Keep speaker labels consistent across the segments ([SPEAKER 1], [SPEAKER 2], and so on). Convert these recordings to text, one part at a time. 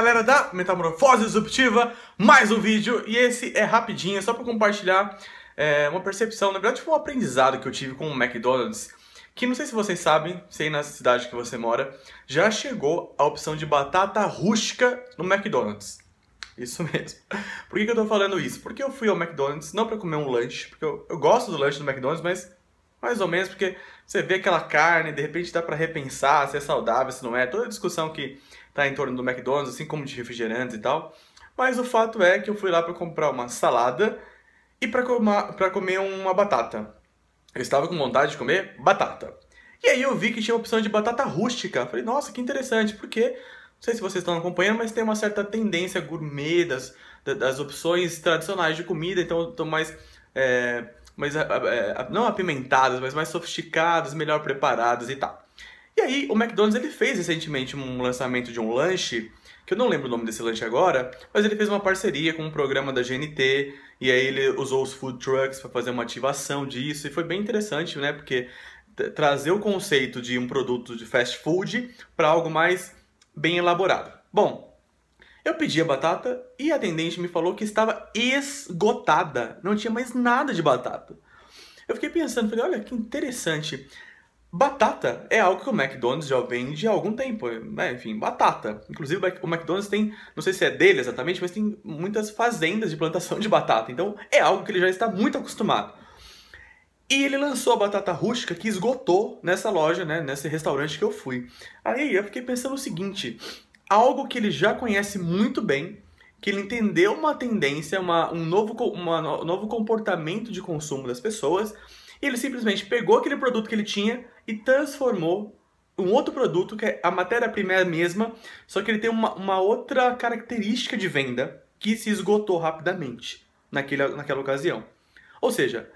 [SPEAKER 1] Galera da Metamorfose Disruptiva, mais um vídeo e esse é rapidinho, é só para compartilhar é, uma percepção, na verdade um aprendizado que eu tive com o McDonald's, que não sei se vocês sabem, sei na cidade que você mora, já chegou a opção de batata rústica no McDonald's. Isso mesmo. Por que, que eu tô falando isso? Porque eu fui ao McDonald's não para comer um lanche, porque eu, eu gosto do lanche do McDonald's, mas mais ou menos, porque você vê aquela carne, de repente dá para repensar se é saudável, se não é. Toda a discussão que tá em torno do McDonald's, assim como de refrigerantes e tal. Mas o fato é que eu fui lá para comprar uma salada e para comer uma batata. Eu estava com vontade de comer batata. E aí eu vi que tinha a opção de batata rústica. Falei, nossa, que interessante, porque não sei se vocês estão acompanhando, mas tem uma certa tendência gourmet das, das opções tradicionais de comida, então estão mais é, mais, é, é, não apimentadas, mas mais sofisticadas, melhor preparadas e tal. E aí, o McDonald's ele fez recentemente um lançamento de um lanche, que eu não lembro o nome desse lanche agora, mas ele fez uma parceria com um programa da GNT, e aí ele usou os food trucks para fazer uma ativação disso, e foi bem interessante, né? Porque trazer o conceito de um produto de fast food para algo mais bem elaborado. Bom, pedi a batata e a atendente me falou que estava esgotada, não tinha mais nada de batata. Eu fiquei pensando, falei, olha que interessante. Batata é algo que o McDonald's já vende há algum tempo, né? enfim, batata. Inclusive o McDonald's tem, não sei se é dele exatamente, mas tem muitas fazendas de plantação de batata. Então é algo que ele já está muito acostumado. E ele lançou a batata rústica que esgotou nessa loja, né, nesse restaurante que eu fui. Aí eu fiquei pensando o seguinte, algo que ele já conhece muito bem, que ele entendeu uma tendência, uma, um, novo, uma, um novo comportamento de consumo das pessoas, e ele simplesmente pegou aquele produto que ele tinha e transformou um outro produto, que é a matéria-prima é a mesma, só que ele tem uma, uma outra característica de venda que se esgotou rapidamente naquele, naquela ocasião. Ou seja,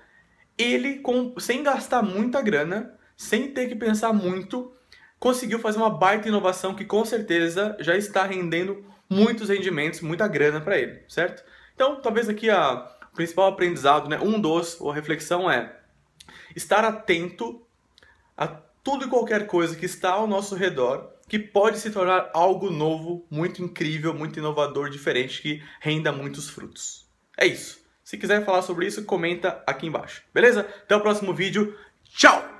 [SPEAKER 1] ele, com, sem gastar muita grana, sem ter que pensar muito, conseguiu fazer uma baita inovação que com certeza já está rendendo muitos rendimentos, muita grana para ele, certo? Então, talvez aqui a o principal aprendizado, né, um dos, ou a reflexão é estar atento a tudo e qualquer coisa que está ao nosso redor que pode se tornar algo novo, muito incrível, muito inovador, diferente, que renda muitos frutos. É isso. Se quiser falar sobre isso, comenta aqui embaixo. Beleza? Até o próximo vídeo. Tchau!